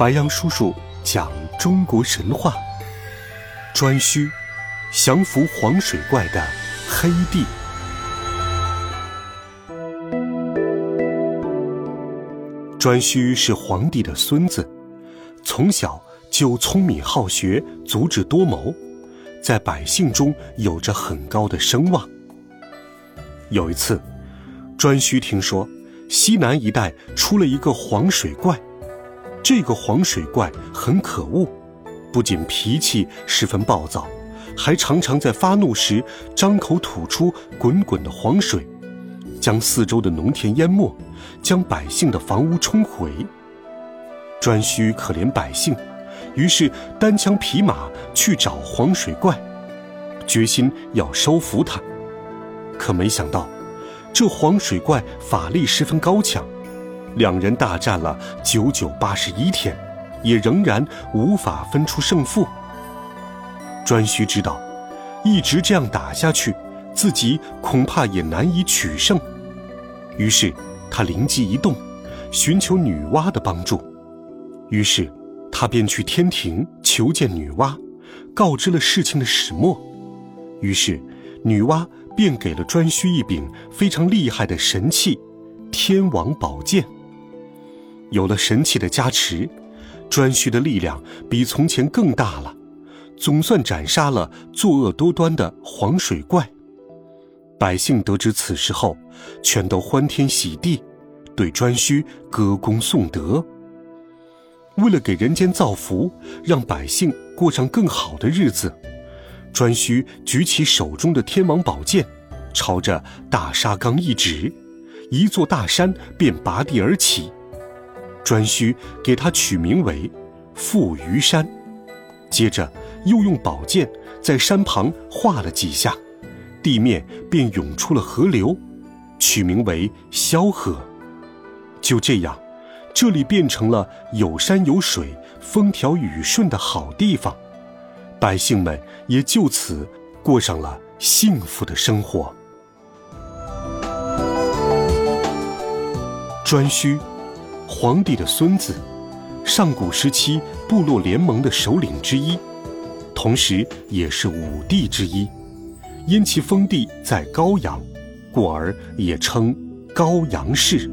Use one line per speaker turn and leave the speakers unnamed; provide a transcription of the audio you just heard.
白杨叔叔讲中国神话：颛顼降服黄水怪的黑帝。颛顼是皇帝的孙子，从小就聪明好学，足智多谋，在百姓中有着很高的声望。有一次，颛顼听说西南一带出了一个黄水怪，这个黄水怪很可恶，不仅脾气十分暴躁，还常常在发怒时张口吐出滚滚的黄水。将四周的农田淹没，将百姓的房屋冲毁。颛顼可怜百姓，于是单枪匹马去找黄水怪，决心要收服他。可没想到，这黄水怪法力十分高强，两人大战了九九八十一天，也仍然无法分出胜负。颛顼知道，一直这样打下去。自己恐怕也难以取胜，于是他灵机一动，寻求女娲的帮助。于是他便去天庭求见女娲，告知了事情的始末。于是女娲便给了颛顼一柄非常厉害的神器——天王宝剑。有了神器的加持，颛顼的力量比从前更大了，总算斩杀了作恶多端的黄水怪。百姓得知此事后，全都欢天喜地，对颛顼歌功颂德。为了给人间造福，让百姓过上更好的日子，颛顼举起手中的天王宝剑，朝着大沙缸一指，一座大山便拔地而起。颛顼给他取名为富余山，接着又用宝剑在山旁画了几下。地面便涌出了河流，取名为萧河。就这样，这里变成了有山有水、风调雨顺的好地方，百姓们也就此过上了幸福的生活。颛顼，皇帝的孙子，上古时期部落联盟的首领之一，同时也是五帝之一。因其封地在高阳，故而也称高阳氏。